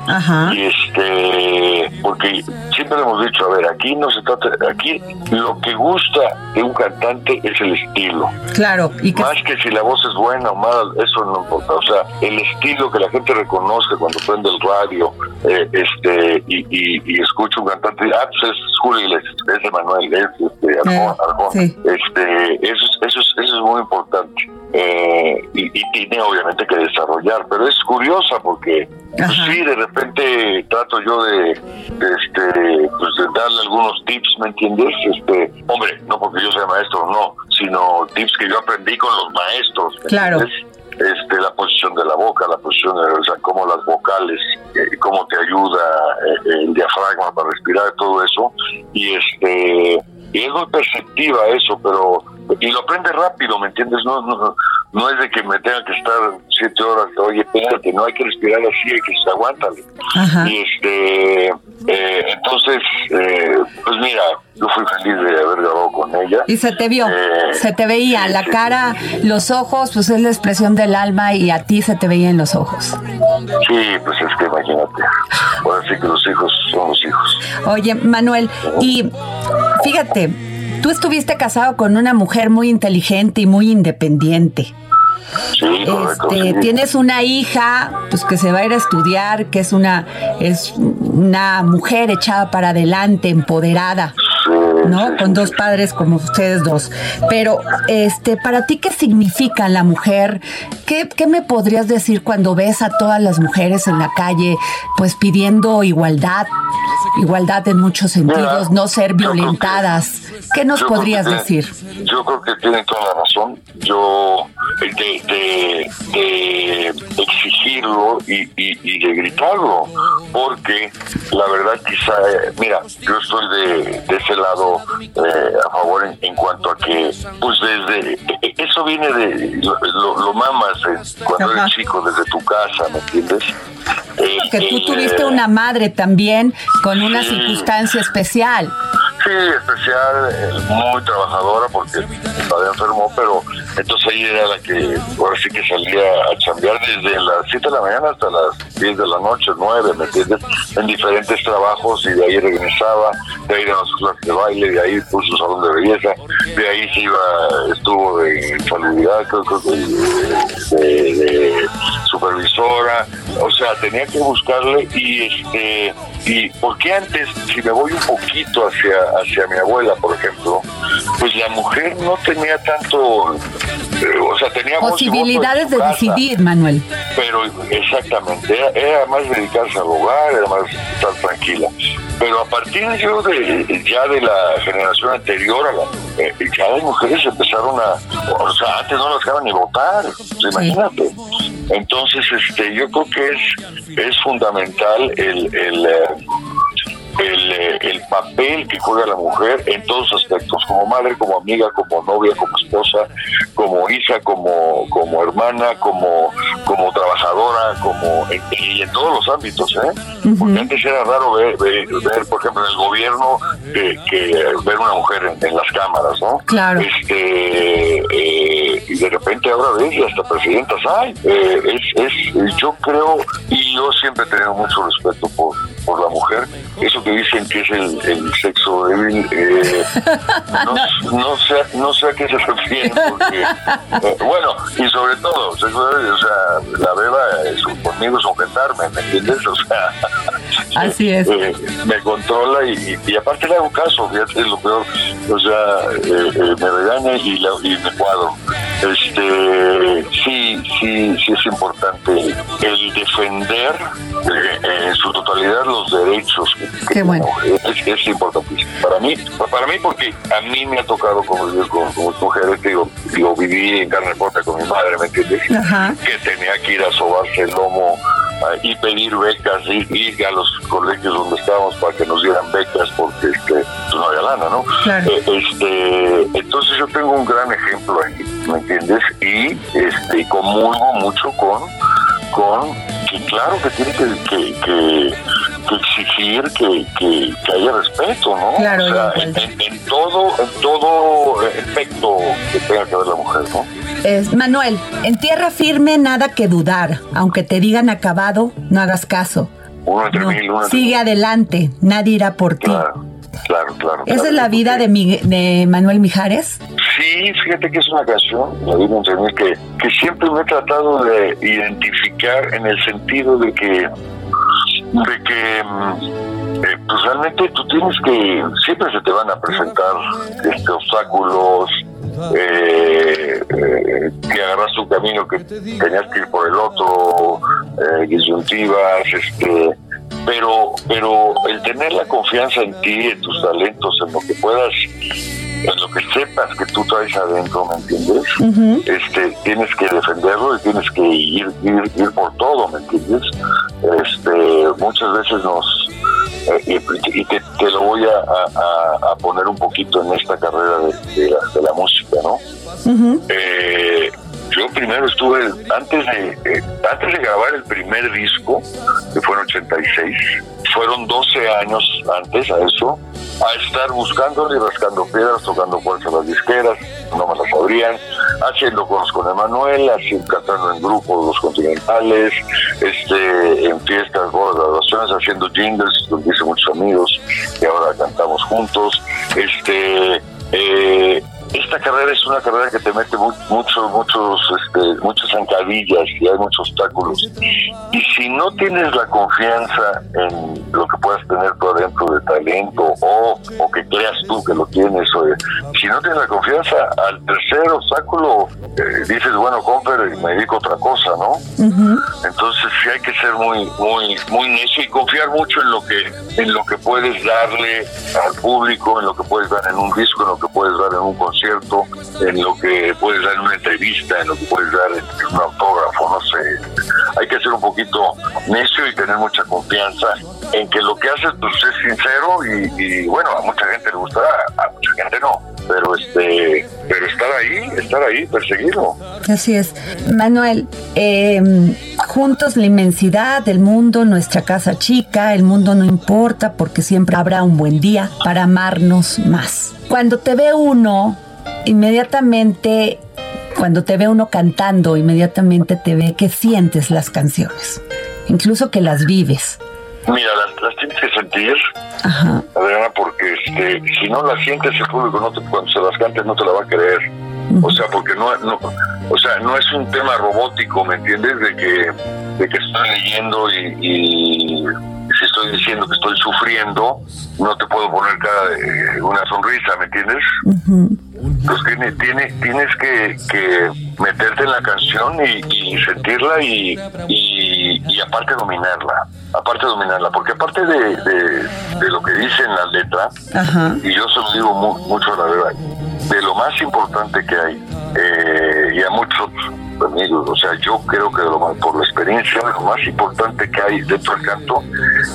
K: y este, porque siempre hemos dicho, a ver, aquí no se trata, aquí lo que gusta de un cantante es el estilo.
A: Claro.
K: Y Más que si la voz es buena o mala, eso no importa. O sea, el estilo que la gente reconozca cuando prende el radio eh, este y, y, escucha un cantante, ah, pues es Julio Iglesias, es Emanuel, es este, Arjón, eh, Este, eso, eso, es, eso es muy importante. Eh, y, tiene obviamente que desarrollar, pero es curiosa porque pues sí, de repente trato yo de, este, pues de darle algunos tips, ¿me entiendes? Este, hombre, no porque yo sea maestro, no, sino tips que yo aprendí con los maestros.
A: claro.
K: Este, la posición de la boca, la posición de, o sea, cómo las vocales, eh, cómo te ayuda eh, el diafragma para respirar, todo eso. Y este, y es muy perceptiva eso, pero y lo aprende rápido, ¿me entiendes? No, no, no es de que me tenga que estar siete horas, oye, espérate, no hay que respirar así, hay que aguántale. Y este, eh, entonces, eh, pues mira, yo fui feliz de haber grabado con ella.
A: Y se te vio,
K: Eh,
A: se te veía la cara, los ojos, pues es la expresión del alma y a ti se te veía en los ojos.
K: Sí, pues es que imagínate. Ahora sí que los hijos son los hijos.
A: Oye, Manuel, y fíjate, tú estuviste casado con una mujer muy inteligente y muy independiente.
K: Sí, correcto.
A: Este,
K: sí.
A: tienes una hija, pues que se va a ir a estudiar, que es una es una mujer echada para adelante, empoderada, ¿no? Con dos padres como ustedes dos. Pero, este, para ti, ¿qué significa la mujer? ¿Qué, qué me podrías decir cuando ves a todas las mujeres en la calle, pues pidiendo igualdad, igualdad en muchos sentidos, no ser violentadas? ¿Qué nos
K: Yo
A: podrías
K: que
A: decir?
K: Yo creo que tiene toda la razón. Yo de, de, de exigirlo y, y, y de gritarlo, porque la verdad quizá, eh, mira, yo estoy de, de ese lado eh, a favor en, en cuanto a que, pues desde, eh, eso viene de, lo, lo, mamas eh, cuando
A: Ajá.
K: eres chico, desde tu casa, ¿me entiendes? Eh,
A: Que tú
K: el,
A: tuviste una madre también con una circunstancia especial.
K: Sí, especial, eh, muy trabajadora porque estaba enfermo, pero entonces ella era la que ahora sí que salía a chambear desde las 7 de la mañana hasta las 10 de la noche, 9, ¿me entiendes? En diferentes trabajos y de ahí regresaba, de ahí de las clases de baile, de ahí puso su salón de belleza, de ahí iba, estuvo de salubridad, creo, que de, de supervisora, o sea, tenía que buscarle y este y porque antes si me voy un poquito hacia hacia mi abuela por ejemplo pues la mujer no tenía tanto eh, o sea tenía
A: Posibilidades de
K: casa,
A: decidir, Manuel.
K: pero exactamente era, era más dedicarse al hogar era más estar tranquila. Pero a partir yo de ya de la generación anterior a la eh, ya las mujeres empezaron a o sea antes no las dejaban ni votar imagínate. Entonces este yo creo que es es fundamental el el eh, el, eh, el papel que juega la mujer en todos los aspectos, como madre, como amiga, como novia, como esposa, como hija, como, como hermana, como, como trabajadora, como en, y en todos los ámbitos, ¿eh? Porque antes era raro ver, ver, ver, por ejemplo, en el gobierno que, que ver una mujer en, en las cámaras, ¿no?
A: Claro.
K: Este, eh, y de repente ahora ves y hasta presidentas hay. Eh, es, es, yo creo, y yo siempre he tenido mucho respeto por, por la mujer. Eso que dicen que es el, el sexo débil, eh, no, no, sé, no sé a qué se refiere, porque, eh, bueno, y sobre todo, sexo débil, o sea, la beba es, conmigo es sujetarme, ¿me entiendes? O sea,
A: Así es.
K: eh, me controla y, y, y aparte le hago caso, fíjate, es lo peor. O sea, eh, eh, me regaña y, la, y me cuadro. Este, sí, sí, sí es importante el defender eh, en su totalidad los derechos
A: Qué bueno.
K: es, es importantísimo. Para mí, para mí porque a mí me ha tocado convivir con, con mujeres, digo, lo viví en carne propia con mi madre, ¿me entiendes?
A: Ajá.
K: Que tenía que ir a sobarse el lomo ah, y pedir becas y ir a los colegios donde estábamos para que nos dieran becas porque este, pues no había lana, ¿no?
A: Claro.
K: Eh, este, entonces yo tengo un gran ejemplo ahí, ¿me entiendes? Y este, comulgo mucho con, con que claro que tiene que, que, que, que exigir que, que, que haya respeto, ¿no?
A: Claro,
K: o sea,
A: y
K: en,
A: igualdad.
K: en- en todo, en todo efecto que tenga que ver la mujer, ¿no?
A: Es, Manuel, en tierra firme nada que dudar. Aunque te digan acabado, no hagas caso.
K: Uno entre
A: No,
K: mil, uno entre
A: sigue adelante, nadie irá por ti.
K: Claro, claro, claro.
A: ¿Esa
K: claro.
A: es la vida de, Mi- de Manuel Mijares?
K: Sí, fíjate que es una canción, la vida entre mí, que, que siempre me he tratado de identificar en el sentido de que, de que mm, eh, pues realmente tú tienes que, siempre se te van a presentar este, obstáculos, eh, eh, que agarras un camino que tenías que ir por el otro, eh, disyuntivas, este, pero, pero el tener la confianza en ti, en tus talentos, en lo que puedas, en lo que sepas que tú traes adentro, ¿me entiendes? Este, tienes que defenderlo y tienes que ir, ir, ir por todo, ¿me entiendes? Este, muchas veces nos eh, y, y te, te lo voy a, a- a poner un poquito en esta carrera de, de la, de la música, ¿no? Eh, yo primero estuve, antes de, eh, antes de grabar el primer disco, que fue en 86, fueron 12 años antes a eso, a estar buscando y rascando piedras, tocando puertas a las disqueras, no me las sabrían, haciendo cosas con Emanuel, haciendo, cantando en grupos los continentales, este, en fiestas, bodas, graduaciones, haciendo jingles, donde hice muchos amigos, y ahora cantamos juntos, este, eh, esta carrera es una carrera que te mete muchos, muchos, este, muchas zancadillas y hay muchos obstáculos. Y si no tienes la confianza en lo que puedas tener tú adentro de talento o, creas tú que lo tienes, o, si no tienes la confianza, al tercer obstáculo eh, dices, bueno, y me dedico a otra cosa, ¿no? Entonces sí hay que ser muy, muy, muy necio y confiar mucho en lo que, en lo que puedes darle al público, en lo que puedes dar en un disco, en lo que puedes dar en un concierto cierto, en lo que puedes dar en una entrevista, en lo que puedes dar en un autógrafo, no sé. Hay que ser un poquito necio y tener mucha confianza en que lo que haces pues, es sincero y, bueno, a mucha gente le gustará, a mucha gente no. Pero este, pero estar ahí, estar ahí, perseguirlo.
A: Así es. Manuel, em, juntos la inmensidad del mundo, nuestra casa chica, el mundo no importa porque siempre habrá un buen día para amarnos más. Cuando te ve uno inmediatamente, cuando te ve uno cantando, inmediatamente te ve que sientes las canciones, incluso que las vives.
K: Mira, las, tienes que sentir, Adriana, porque este, si no las sientes, el público no te, cuando se las cantes no te la va a creer. O sea, porque no, no, o sea, no es un tema robótico, ¿me entiendes? De que, de que estoy leyendo y si estoy diciendo que estoy sufriendo, no te puedo poner cada de una sonrisa, ¿me entiendes? Entonces tiene, tienes que, que, meterte en la canción y, sentirla y, y, aparte dominarla, aparte dominarla, porque aparte de, de, lo que dice en la letra, y yo se lo digo mucho la verdad, de lo más importante que hay, eh, y a muchos amigos, o sea, yo creo que lo más, por la experiencia, lo más importante que hay dentro del canto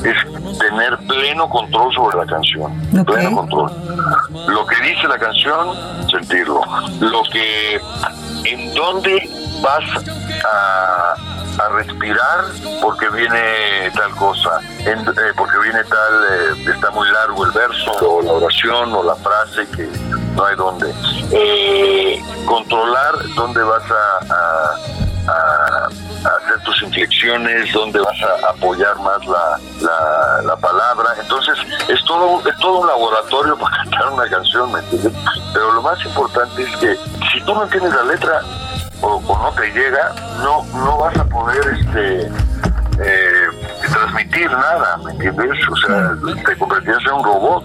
K: es tener pleno control sobre la canción, pleno control. Lo que dice la canción, sentirlo. Lo que, en dónde vas a, respirar porque viene tal cosa, eh, porque viene tal, eh, está muy largo el verso o la oración o la frase que no hay dónde. Eh, controlar dónde vas a, inflexiones, dónde vas a apoyar más la, la, palabra. Entonces, es todo, es todo un laboratorio para cantar una canción, ¿me entiendes? Pero lo más importante es que si tú no entiendes la letra o, no te llega, no, no vas a poder este eh, transmitir nada, ¿me entiendes? O sea, te convertirías en un robot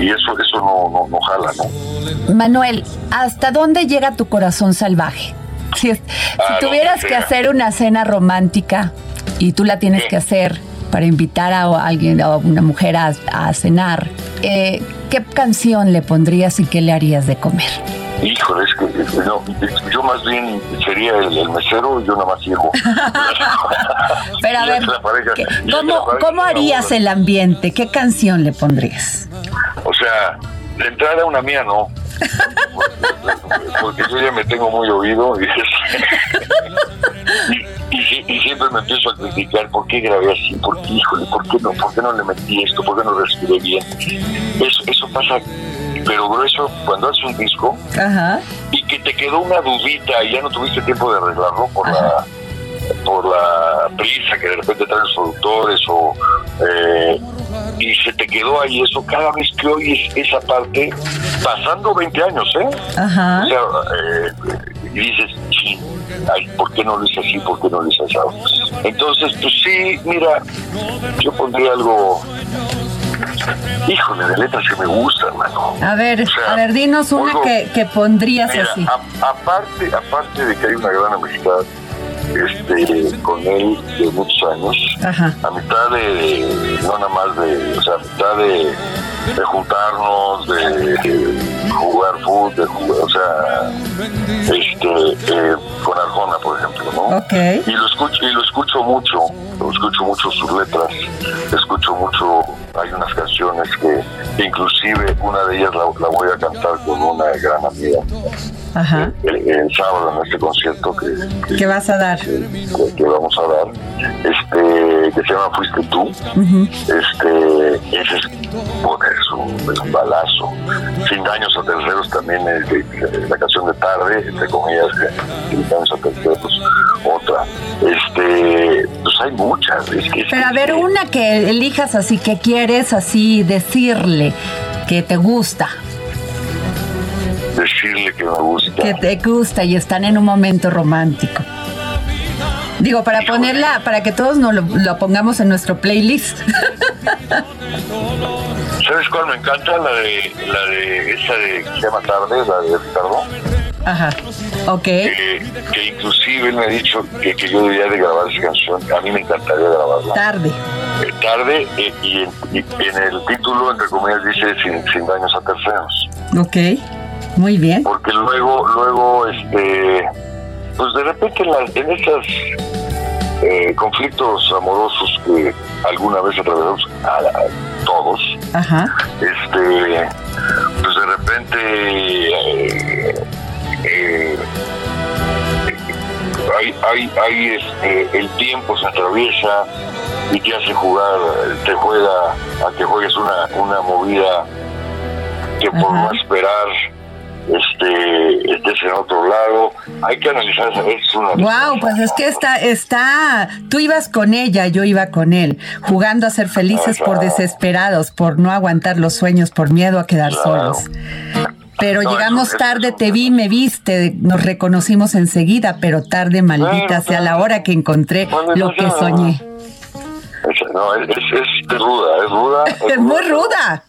K: y eso, eso no, no, no jala, ¿no?
A: Manuel, ¿hasta dónde llega tu corazón salvaje? Si, si ah, tuvieras que, hacer una cena romántica y tú la tienes que hacer para invitar a alguien, a una mujer a, cenar, eh, ¿qué canción le pondrías y qué le harías de comer?
K: Híjole, es que no, yo más bien sería el, mesero y yo nada más.
A: Pero a ver, ¿cómo, ¿cómo harías el ambiente? ¿Qué canción le pondrías?
K: O sea, de entrada una mía no. Porque yo ya me tengo muy oído y, y, siempre me empiezo a criticar por qué grabé así, por qué, híjole, por qué no, por qué no le metí esto, por qué no respiré bien. Eso, eso pasa pero grueso cuando haces un disco y que te quedó una dudita y ya no tuviste tiempo de arreglarlo por la por la prisa que de repente ahí eso cada vez que oyes esa parte pasando 20 años ¿eh? o sea eh, y dices ay, ¿por qué no lo hice así? ¿por qué no lo hice así? entonces pues sí mira yo pondría algo Híjole, de letras que me gustan, hermano.
A: A ver, a ver, dinos una que, que, pondrías así.
K: aparte, aparte de que hay una gran amistad este, con él de muchos años, a mitad de, no nada más de, o sea, a mitad de, de juntarnos, de, jugar fútbol, de jugar, o sea, este, eh, con Arjona, por ejemplo, ¿no?
A: Okay.
K: Y lo escucho, y lo escucho mucho, lo escucho mucho sus letras, escucho mucho, hay unas canciones que, inclusive una de ellas la, la voy a cantar con una gran amiga
A: Ajá.
K: el, el sábado en este concierto que,
A: ¿Qué vas a dar?
K: que, que vamos a dar, este, que se llama Fuiste tú.
A: Ujú.
K: Este, ese es, bueno, es un, balazo. Sin daños a terceros también es de- la canción de tarde, entre comillas, que- sin daños a terceros, otra. Este, pues hay muchas. Es que, es
A: Pero a
K: que-
A: ver, una que elijas así, que quieres así decirle que te gusta,
K: decirle que me gusta.
A: que te gusta y están en un momento romántico. Digo, para ponerla, para que todos nos lo, lo pongamos en nuestro playlist.
K: ¿Sabes cuál me encanta? La de, la de esa de que se llama Tarde, la de Ricardo.
A: Ajá. Ok.
K: Que, que inclusive él me ha dicho que, que yo debería de grabar esa canción. A mí me encantaría grabarla.
A: Tarde.
K: Eh, tarde eh, y, en, y en el título, entre comillas, dice sin, sin daños a terceros.
A: Ok. Muy bien.
K: Porque luego, luego, este, pues de repente en, las- en esos eh, conflictos amorosos que alguna vez atravesamos a, a todos,
A: Ajá.
K: este, pues de repente eh, hay, hay, hay este, el tiempo se atraviesa y te hace jugar, te juega a que juegues una, una movida que por no esperar este estés en otro lado. Hay que analizar, es una
A: Wow, pues es que está, está, tú ibas con ella, yo iba con él, jugando a ser felices por desesperados, por no aguantar los sueños, por miedo a quedar solos. Pero llegamos tarde, te vi, me viste, nos reconocimos enseguida, pero tarde, maldita sea la hora que encontré lo que soñé.
K: no, es, es, es ruda, es ruda.
A: Es muy ruda.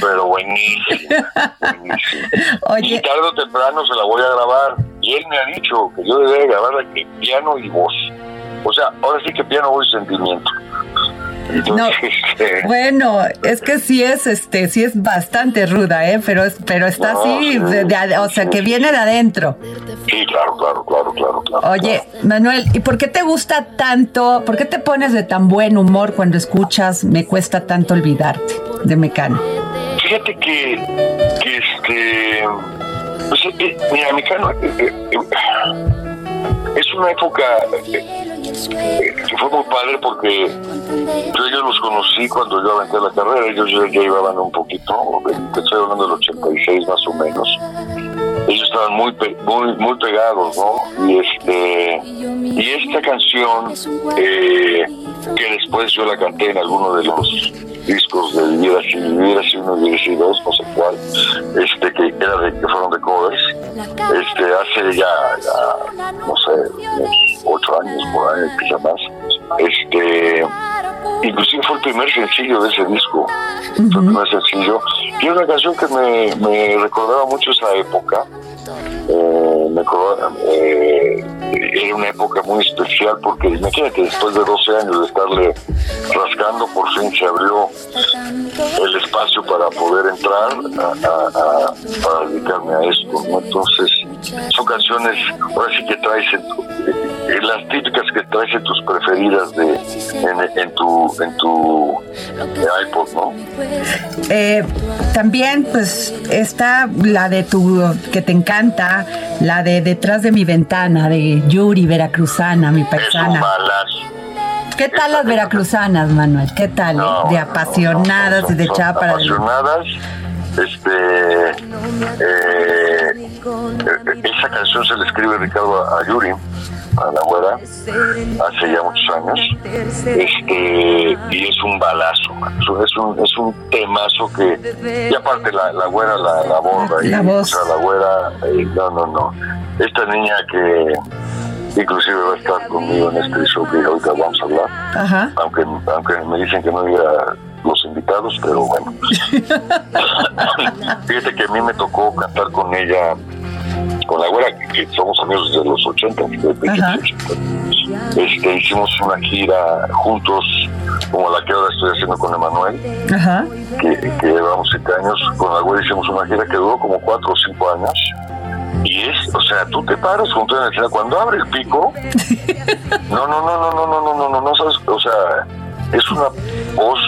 K: Pero buenísima. buenísima.
A: Oye.
K: Y tarde o temprano se la voy a grabar. Y él me ha dicho que yo debería grabarla que piano y voz. O sea, ahora sí que piano, voz y sentimiento. Entonces, este,
A: Bueno, es que sí es, este, sí es bastante ruda, ¿eh? Pero pero está
K: No,
A: así,
K: sí,
A: de- de- o sea, que viene de adentro.
K: sí, claro, claro, claro, claro, claro.
A: Oye, Manuel, ¿y por qué te gusta tanto? ¿Por qué te pones de tan buen humor cuando escuchas Me cuesta tanto olvidarte de Mecano?
K: Fíjate que, que este. Pues, eh, mira, Mecano eh, eh, eh, es una época eh, que fue muy padre porque yo ellos los conocí cuando yo aventé la carrera. Ellos ya, ya llevaban un poquito, estoy hablando del 86 más o menos. Ellos estaban muy muy muy pegados, ¿no? Y este y esta canción eh, que después yo la canté en alguno de los discos de Vivir así, Vivir así uno, Vivir así dos, no sé cuál, este que era de que fueron de covers, este hace ya, ya no sé, unos ocho años por ahí, quizá más, este inclusive fue el primer sencillo de ese disco, fue el primer sencillo, y una canción que me, me recordaba mucho esa época, eh, me acordaba, eh, era una época muy especial porque imagínate después de 12 años de estarle rascando por fin se abrió el espacio para poder entrar a, a- a- para dedicarme a esto ¿no? entonces son canciones ahora sí que traes en eh, las típicas que traes en tus preferidas de en, en tu en tu iPod no
A: Eh, también, pues, está la de tu, que te encanta, la de Detrás de mi ventana, de Yuri, veracruzana, mi paisana. ¿Qué tal las veracruzanas, Manuel? ¿Qué tal? eh? de apasionadas y de echada para
K: apasionadas este eh, eh, esa canción se le escribe Ricardo a Yuri a la güera hace ya muchos años este y es un balazo es un es un temazo que y aparte la, la güera la, la borda
A: La voz.
K: o sea la güera eh, no no no esta niña que inclusive va a estar conmigo en este show que ahorita vamos a hablar
A: Ajá.
K: aunque aunque me dicen que no diga los invitados, pero bueno. Fíjate que a mí me tocó cantar con ella, con la güera, que, que somos amigos desde los 80, desde
A: Ajá.
K: este, hicimos una gira juntos, como la que ahora estoy haciendo con Emanuel, que, que llevamos siete años, con la güera hicimos una gira que duró como cuatro o cinco años. Y es, o sea, tú te paras junto en la escena, cuando abre el pico, no, no, no, no, no, no, no, no, no, no sabes, o sea, es una voz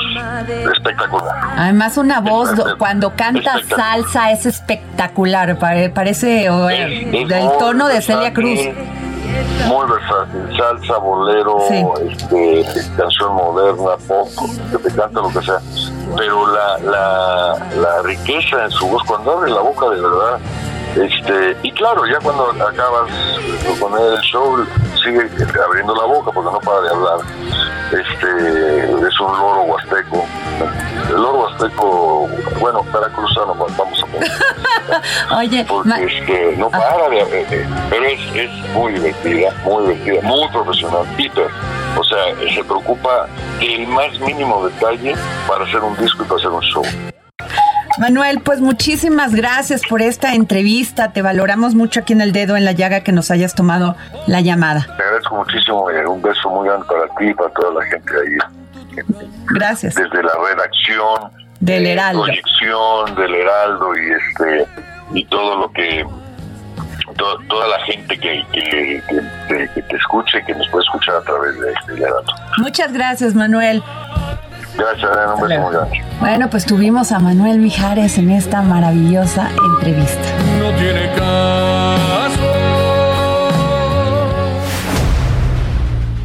K: espectacular.
A: Además, una voz cuando canta salsa es espectacular. Parece del tono de Celia Cruz.
K: Muy versátil, salsa, bolero, este, canción moderna, pop, que te canta lo que sea. Pero la, la, la riqueza en su voz, cuando abre la boca de verdad, este, y claro, ya cuando acabas con el show, sigue abriendo la boca porque no para de hablar. Este, es un loro huasteco. El loro huasteco, bueno, para cruzarlo vamos a poner.
A: Oye,
K: porque este, no para de hablar, eh, pero es, es muy divertida, muy divertida, muy profesional, hiper. O sea, se preocupa del más mínimo detalle para hacer un disco y para hacer un show.
A: Manuel, pues muchísimas gracias por esta entrevista. Te valoramos mucho aquí en el dedo en la llaga que nos hayas tomado la llamada.
K: Te agradezco muchísimo. Eh, un beso muy grande para ti y para toda la gente ahí.
A: Gracias.
K: Desde la redacción
A: del Heraldo.
K: Proyección del Heraldo y este y todo lo que toda la gente que, que, te escuche, que nos puede escuchar a través de, este Heraldo.
A: Muchas gracias, Manuel.
K: Gracias, un beso muy grande.
A: Bueno, pues tuvimos a Manuel Mijares en esta maravillosa entrevista. No tiene caso.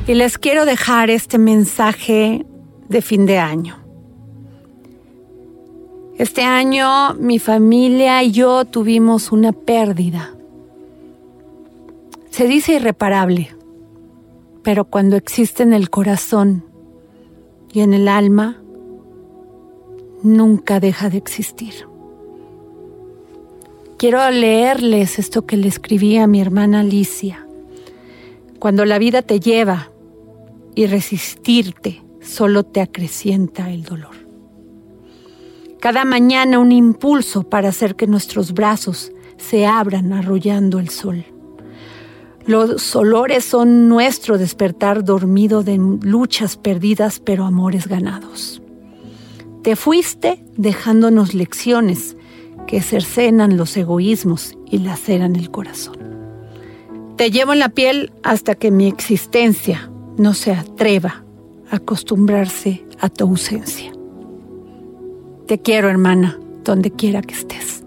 A: Y les quiero dejar este mensaje de fin de año. Este año mi familia y yo tuvimos una pérdida. Se dice irreparable, pero cuando existe en el corazón y en el alma, nunca deja de existir. Quiero leerles esto que le escribí a mi hermana Alicia. Cuando la vida te lleva y resistirte solo te acrecienta el dolor. Cada mañana un impulso para hacer que nuestros brazos se abran arrollando el sol. Los olores son nuestro despertar dormido de luchas perdidas pero amores ganados. Te fuiste dejándonos lecciones que cercenan los egoísmos y laceran el corazón. Te llevo en la piel hasta que mi existencia no se atreva a acostumbrarse a tu ausencia. Te quiero, hermana, donde quiera que estés.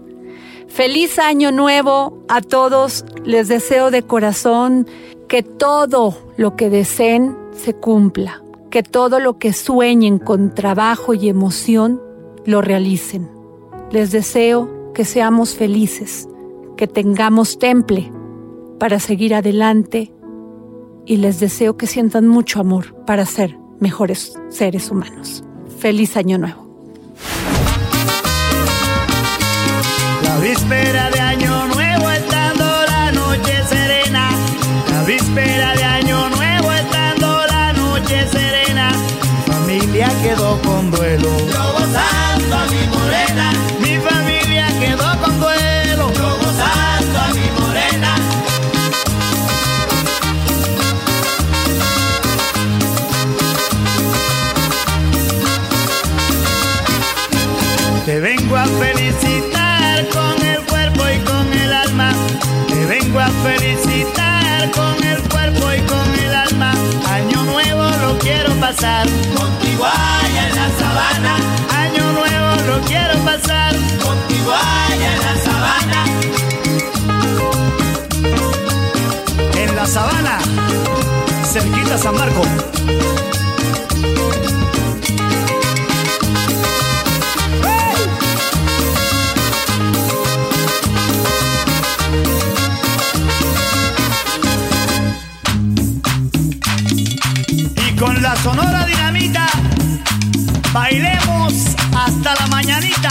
A: Feliz año nuevo a todos. Les deseo de corazón que todo lo que deseen se cumpla que todo lo que sueñen con trabajo y emoción lo realicen. Les deseo que seamos felices, que tengamos temple para seguir adelante y les deseo que sientan mucho amor para ser mejores seres humanos. Feliz año nuevo.
B: Víspera de año pasar
L: contigo allá en la sabana.
B: Año nuevo lo quiero pasar
L: contigo allá en la sabana.
B: En la sabana, cerquita San Marco. con la sonora bailemos hasta la mañanita.